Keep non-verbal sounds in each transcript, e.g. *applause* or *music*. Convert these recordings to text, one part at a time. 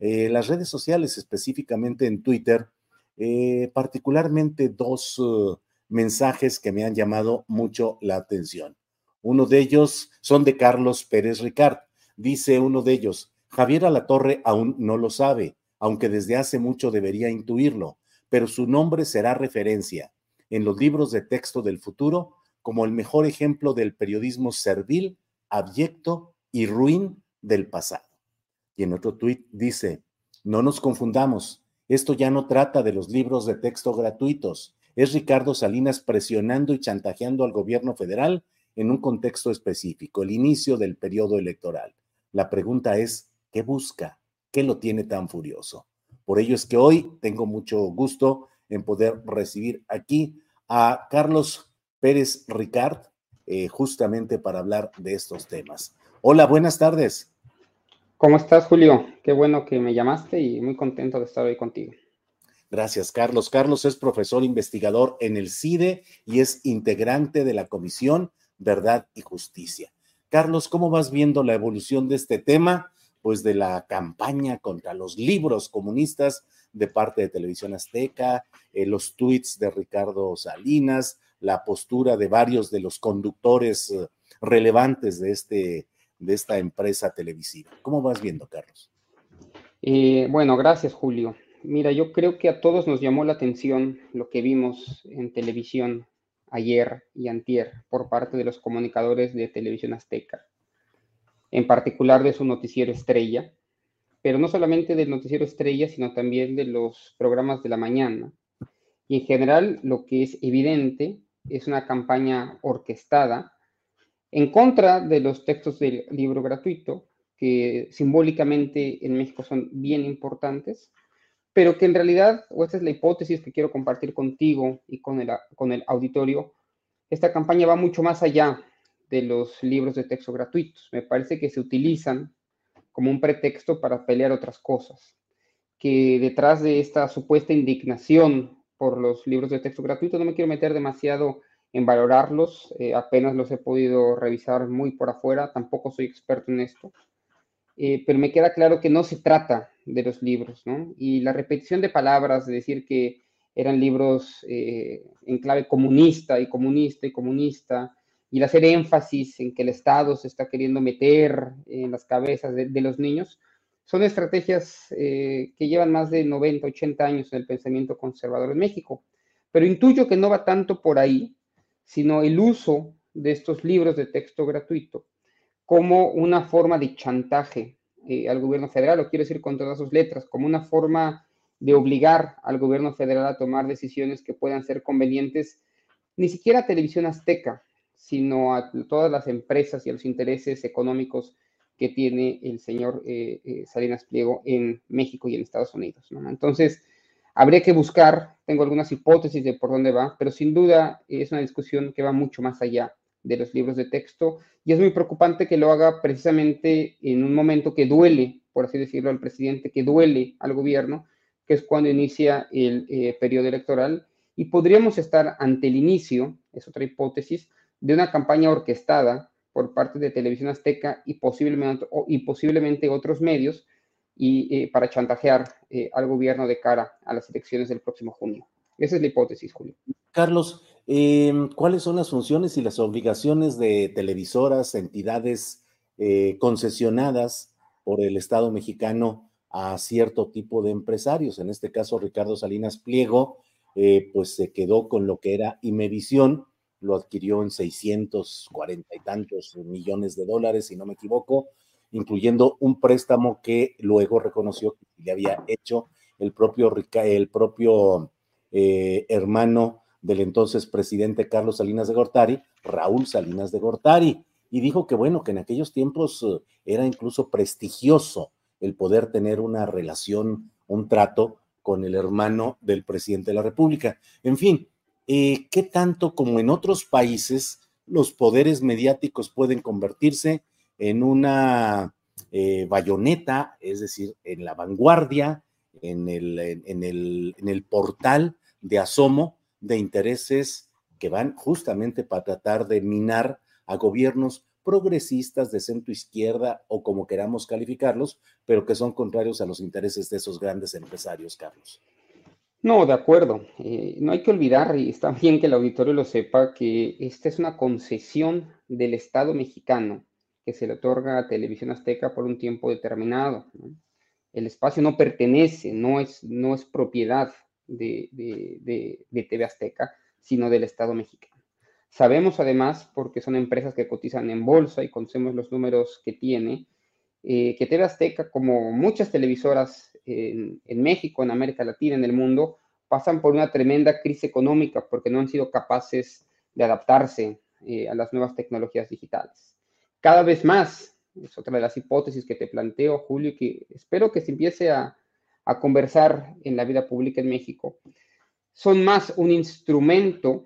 Eh, las redes sociales, específicamente en Twitter, eh, particularmente dos uh, mensajes que me han llamado mucho la atención. Uno de ellos son de Carlos Pérez Ricard. Dice uno de ellos, Javier Alatorre aún no lo sabe, aunque desde hace mucho debería intuirlo, pero su nombre será referencia en los libros de texto del futuro como el mejor ejemplo del periodismo servil, abyecto y ruin del pasado. Y en otro tuit dice, no nos confundamos, esto ya no trata de los libros de texto gratuitos, es Ricardo Salinas presionando y chantajeando al gobierno federal en un contexto específico, el inicio del periodo electoral. La pregunta es, ¿qué busca? ¿Qué lo tiene tan furioso? Por ello es que hoy tengo mucho gusto en poder recibir aquí a Carlos Pérez Ricard, eh, justamente para hablar de estos temas. Hola, buenas tardes. ¿Cómo estás, Julio? Qué bueno que me llamaste y muy contento de estar hoy contigo. Gracias, Carlos. Carlos es profesor investigador en el CIDE y es integrante de la Comisión Verdad y Justicia. Carlos, ¿cómo vas viendo la evolución de este tema? Pues de la campaña contra los libros comunistas de parte de Televisión Azteca, eh, los tweets de Ricardo Salinas, la postura de varios de los conductores eh, relevantes de este de esta empresa televisiva. ¿Cómo vas viendo, Carlos? Eh, bueno, gracias, Julio. Mira, yo creo que a todos nos llamó la atención lo que vimos en televisión ayer y antier por parte de los comunicadores de Televisión Azteca, en particular de su noticiero estrella, pero no solamente del noticiero estrella, sino también de los programas de la mañana. Y en general, lo que es evidente es una campaña orquestada en contra de los textos del libro gratuito, que simbólicamente en México son bien importantes, pero que en realidad, o esta es la hipótesis que quiero compartir contigo y con el, auditorio, esta campaña va mucho más allá de los libros de texto gratuitos. Me parece que se utilizan como un pretexto para pelear otras cosas, que detrás de esta supuesta indignación por los libros de texto gratuito, no me quiero meter demasiado en valorarlos. Eh, apenas los he podido revisar muy por afuera, tampoco soy experto en esto. Eh, pero me queda claro que no se trata de los libros, ¿no? Y la repetición de palabras, de decir que eran libros eh, en clave comunista y comunista y comunista, y el hacer énfasis en que el Estado se está queriendo meter en las cabezas de, los niños, son estrategias que llevan más de 90, 80 años en el pensamiento conservador en México. Pero intuyo que no va tanto por ahí, sino el uso de estos libros de texto gratuito como una forma de chantaje eh, al gobierno federal, o quiero decir con todas sus letras, como una forma de obligar al gobierno federal a tomar decisiones que puedan ser convenientes, ni siquiera a Televisión Azteca, sino a todas las empresas y a los intereses económicos que tiene el señor eh, eh, Salinas Pliego en México y en Estados Unidos. Entonces, habría que buscar, tengo algunas hipótesis de por dónde va, pero sin duda es una discusión que va mucho más allá de los libros de texto y es muy preocupante que lo haga precisamente en un momento que duele, por así decirlo, al presidente, que duele al gobierno, que es cuando inicia el eh, periodo electoral. Y podríamos estar ante el inicio, es otra hipótesis, de una campaña orquestada por parte de Televisión Azteca y posiblemente, y posiblemente otros medios y eh, para chantajear eh, al gobierno de cara a las elecciones del próximo junio. Esa es la hipótesis, Julio. Carlos, em, ¿cuáles son las funciones y las obligaciones de televisoras, entidades eh, concesionadas por el Estado mexicano a cierto tipo de empresarios? En este caso, Ricardo Salinas Pliego, pues se quedó con lo que era Imevisión, lo adquirió en 640 y tantos millones de dólares, si no me equivoco, incluyendo un préstamo que luego reconoció que le había hecho el propio, el propio eh, hermano del entonces presidente Carlos Salinas de Gortari, Raúl Salinas de Gortari, y dijo que bueno, que en aquellos tiempos eh, era incluso prestigioso el poder tener una relación, un trato con el hermano del presidente de la República. En fin, eh, ¿qué tanto como en otros países los poderes mediáticos pueden convertirse en una eh, bayoneta, es decir, en la vanguardia, en el, portal de asomo de intereses que van justamente para tratar de minar a gobiernos progresistas de centro izquierda o como queramos calificarlos, pero que son contrarios a los intereses de esos grandes empresarios, Carlos. No, de acuerdo. Eh, no hay que olvidar, y está bien que el auditorio lo sepa, que esta es una concesión del Estado mexicano que se le otorga a Televisión Azteca por un tiempo determinado. El espacio no pertenece, no es, no es propiedad de, de, TV Azteca, sino del Estado mexicano. Sabemos además, porque son empresas que cotizan en bolsa y conocemos los números que tiene, eh, que TV Azteca, como muchas televisoras en, México, en América Latina, en el mundo, pasan por una tremenda crisis económica porque no han sido capaces de adaptarse eh, a las nuevas tecnologías digitales. Cada vez más, es otra de las hipótesis que te planteo, Julio, que espero que se empiece a, conversar en la vida pública en México, son más un instrumento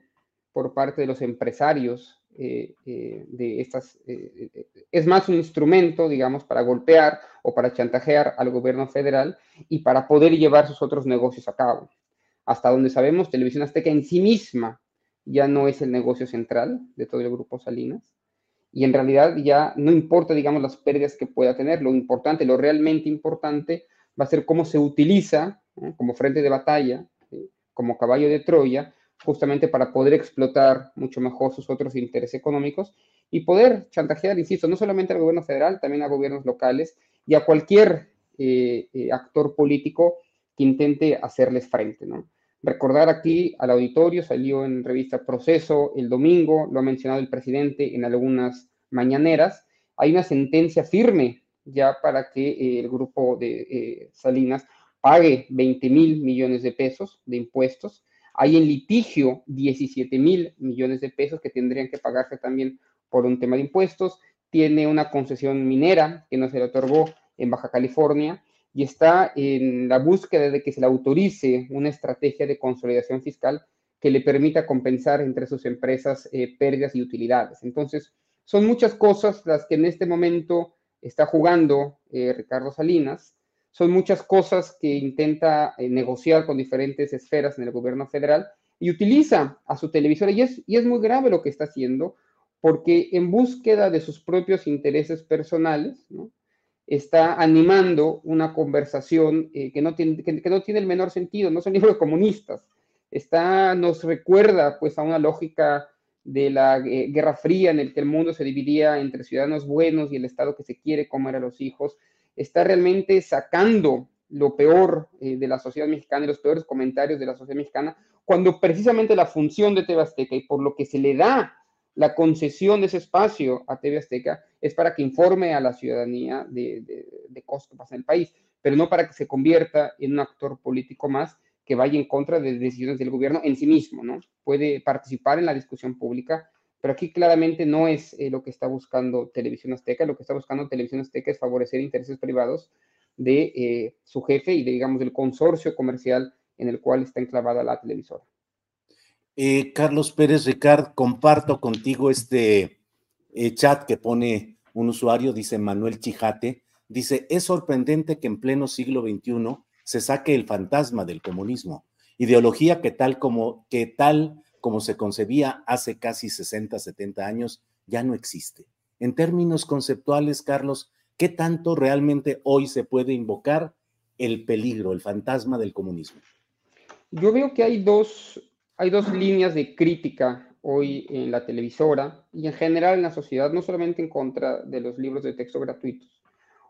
por parte de los empresarios eh, eh, de estas, eh, es más un instrumento, digamos, para golpear o para chantajear al gobierno federal y para poder llevar sus otros negocios a cabo. Hasta donde sabemos, Televisión Azteca en sí misma ya no es el negocio central de todo el grupo Salinas. Y en realidad ya no importa, digamos, las pérdidas que pueda tener. Lo importante, lo realmente importante, va a ser cómo se utiliza como frente de batalla, como caballo de Troya, justamente para poder explotar mucho mejor sus otros intereses económicos y poder chantajear, insisto, no solamente al gobierno federal, también a gobiernos locales y a cualquier eh, eh, actor político que intente hacerles frente, ¿no? Recordar aquí al auditorio, salió en revista Proceso el domingo, lo ha mencionado el presidente en algunas mañaneras, hay una sentencia firme ya para que eh, el grupo de Salinas pague 20 mil millones de pesos de impuestos. Hay en litigio 17 mil millones de pesos que tendrían que pagarse también por un tema de impuestos. Tiene una concesión minera que no se le otorgó en Baja California y está en la búsqueda de que se le autorice una estrategia de consolidación fiscal que le permita compensar entre sus empresas eh, pérdidas y utilidades. Entonces, son muchas cosas las que en este momento está jugando eh, Ricardo Salinas son muchas cosas que intenta eh, negociar con diferentes esferas en el gobierno federal y utiliza a su televisora. Y es, y es muy grave lo que está haciendo, porque en búsqueda de sus propios intereses personales, está animando una conversación eh, que, no tiene, que, no tiene el menor sentido, no son libros comunistas. Está, nos recuerda pues a una lógica de la eh, Guerra Fría en el que el mundo se dividía entre ciudadanos buenos y el Estado que se quiere comer a los hijos, está realmente sacando lo peor eh, de la sociedad mexicana y los peores comentarios de la sociedad mexicana, cuando precisamente la función de TV Azteca y por lo que se le da la concesión de ese espacio a TV Azteca es para que informe a la ciudadanía de, de cosas que pasan en el país, pero no para que se convierta en un actor político más que vaya en contra de decisiones del gobierno en sí mismo, ¿no? Puede participar en la discusión pública, pero aquí claramente no es eh, lo que está buscando Televisión Azteca, lo que está buscando Televisión Azteca es favorecer intereses privados de eh, su jefe y de, digamos, del consorcio comercial en el cual está enclavada la televisora. Eh, Carlos Pérez Ricard, comparto contigo este chat que pone un usuario, dice Manuel Chijate, dice, es sorprendente que en pleno siglo XXI se saque el fantasma del comunismo, ideología que tal como, que tal como se concebía hace casi 60, 70 años, ya no existe. En términos conceptuales, Carlos, ¿qué tanto realmente hoy se puede invocar el peligro, el fantasma del comunismo? Yo veo que hay dos, hay dos líneas de crítica hoy en la televisora y en general en la sociedad, no solamente en contra de los libros de texto gratuitos.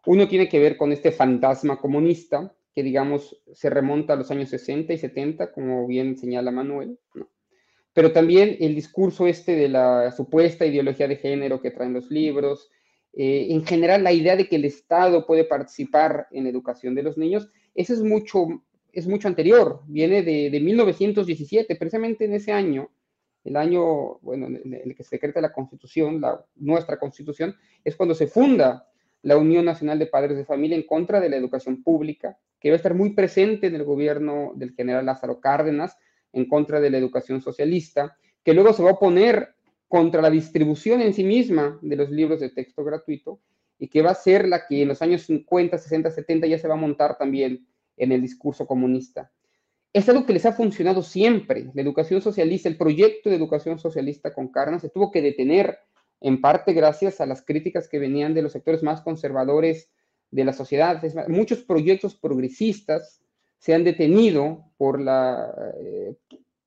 Uno tiene que ver con este fantasma comunista, que digamos se remonta a los años 60 y 70, como bien señala Manuel, pero también el discurso este de la supuesta ideología de género que traen los libros, eh, en general la idea de que el Estado puede participar en la educación de los niños, eso es mucho, es mucho anterior, viene de, de 1917, precisamente en ese año, el año bueno, en el que se decreta la Constitución, la, nuestra Constitución, es cuando se funda la Unión Nacional de Padres de Familia en contra de la educación pública, que va a estar muy presente en el gobierno del general Lázaro Cárdenas, en contra de la educación socialista, que luego se va a oponer contra la distribución en sí misma de los libros de texto gratuito y que va a ser la que en los años 50, 60, 70 ya se va a montar también en el discurso comunista. Es algo que les ha funcionado siempre. La educación socialista, el proyecto de educación socialista con Cárdenas se tuvo que detener en parte gracias a las críticas que venían de los sectores más conservadores de la sociedad. Muchos proyectos progresistas se han detenido por, la, eh,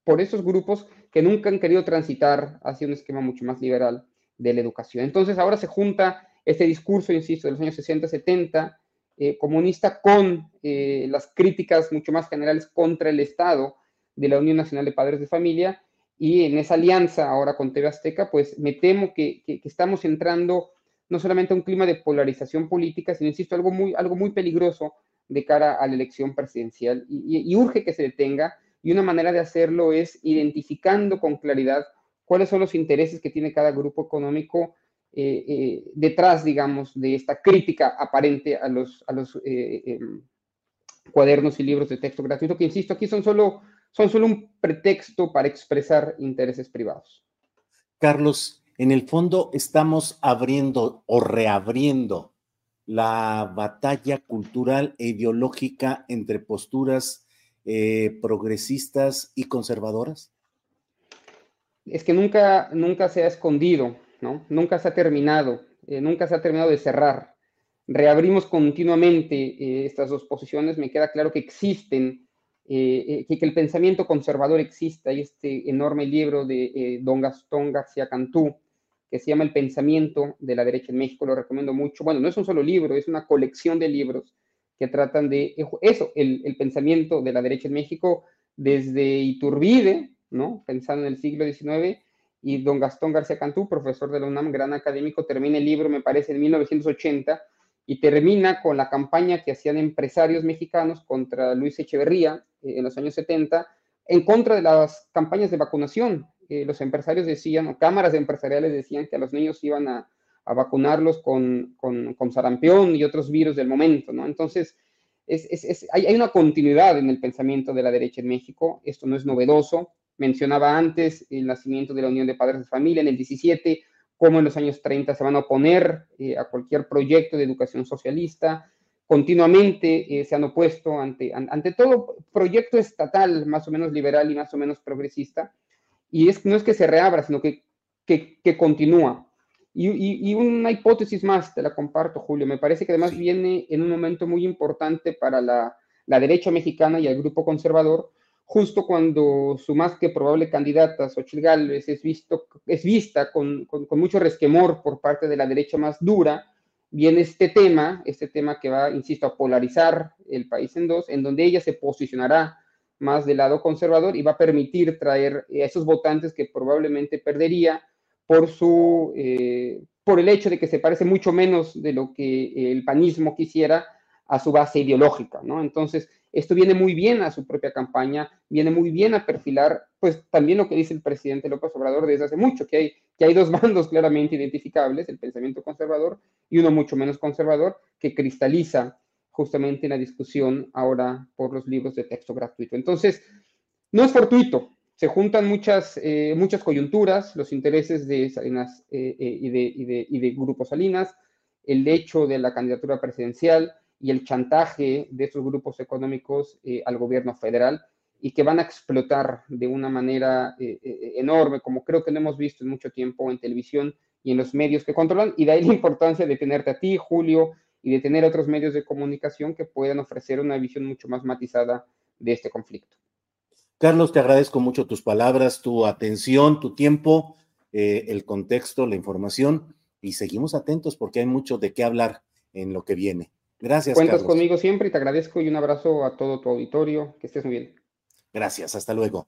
por esos grupos que nunca han querido transitar hacia un esquema mucho más liberal de la educación. Entonces ahora se junta este discurso, insisto, de los años 60, 70, eh, comunista con eh, las críticas mucho más generales contra el Estado de la Unión Nacional de Padres de Familia y en esa alianza ahora con TV Azteca, pues me temo que, estamos entrando no solamente a un clima de polarización política, sino, insisto, algo muy, algo muy peligroso de cara a la elección presidencial y, urge que se detenga. Y una manera de hacerlo es identificando con claridad cuáles son los intereses que tiene cada grupo económico eh, eh, detrás, digamos, de esta crítica aparente a los, a los eh, em, cuadernos y libros de texto gratuito, que, insisto, aquí son solo son solo un pretexto para expresar intereses privados. Carlos, en el fondo estamos abriendo o reabriendo la batalla cultural e ideológica entre posturas progresistas y conservadoras? Es que nunca, nunca se ha escondido, ¿no? Nunca se ha terminado, eh, nunca se ha terminado de cerrar. Reabrimos continuamente eh, estas dos posiciones. Me queda claro que existen eh, eh, que, el pensamiento conservador exista. Hay este enorme libro de don Gastón García Cantú, que se llama El pensamiento de la derecha en México, lo recomiendo mucho. Bueno, no es un solo libro, es una colección de libros que tratan de eso, el, el pensamiento de la derecha en México desde Iturbide, ¿no? Pensando en el siglo XIX, y don Gastón García Cantú, profesor de la UNAM, gran académico, termina el libro, me parece, en 1980, y termina con la campaña que hacían empresarios mexicanos contra Luis Echeverría eh, en los años 70, en contra de las campañas de vacunación. Eh, los empresarios decían, o cámaras empresariales decían que a los niños iban a, vacunarlos con, con, sarampión y otros virus del momento, ¿no? Entonces, hay, hay, una continuidad en el pensamiento de la derecha en México, esto no es novedoso. Mencionaba antes el nacimiento de la Unión de Padres de Familia en el 17, cómo en los años 30 se van a oponer eh, a cualquier proyecto de educación socialista, continuamente eh, se han opuesto ante, ante todo proyecto estatal más o menos liberal y más o menos progresista, y es, no es que se reabra, sino que, que, continúa. Y, y, una hipótesis más, te la comparto, Julio, me parece que además viene en un momento muy importante para la, la derecha mexicana y el grupo conservador, justo cuando su más que probable candidata, Xochitl Gálvez, es, visto, es vista con, con, mucho resquemor por parte de la derecha más dura, viene este tema, este tema que va, insisto, a polarizar el país en dos, en donde ella se posicionará más del lado conservador y va a permitir traer a esos votantes que probablemente perdería por, su, eh, por el hecho de que se parece mucho menos de lo que el panismo quisiera a su base ideológica, ¿no? Entonces, esto viene muy bien a su propia campaña, viene muy bien a perfilar, pues también lo que dice el presidente López Obrador desde hace mucho, que hay, que hay dos *laughs* bandos claramente identificables, el pensamiento conservador y uno mucho menos conservador, que cristaliza justamente en la discusión ahora por los libros de texto gratuito. Entonces, no es fortuito, se juntan muchas, eh, muchas coyunturas, los intereses de Salinas eh, eh, y, de, y, y de Grupo Salinas, el hecho de la candidatura presidencial y el chantaje de esos grupos económicos al gobierno federal y que van a explotar de una manera enorme, como creo que no hemos visto en mucho tiempo en televisión y en los medios que controlan, y de ahí la importancia de tenerte a ti, Julio, y de tener otros medios de comunicación que puedan ofrecer una visión mucho más matizada de este conflicto. Carlos, te agradezco mucho tus palabras, tu atención, tu tiempo, eh, el contexto, la información y seguimos atentos porque hay mucho de qué hablar en lo que viene. Gracias. Cuentas conmigo siempre y te agradezco y un abrazo a todo tu auditorio. Que estés muy bien. Gracias, hasta luego.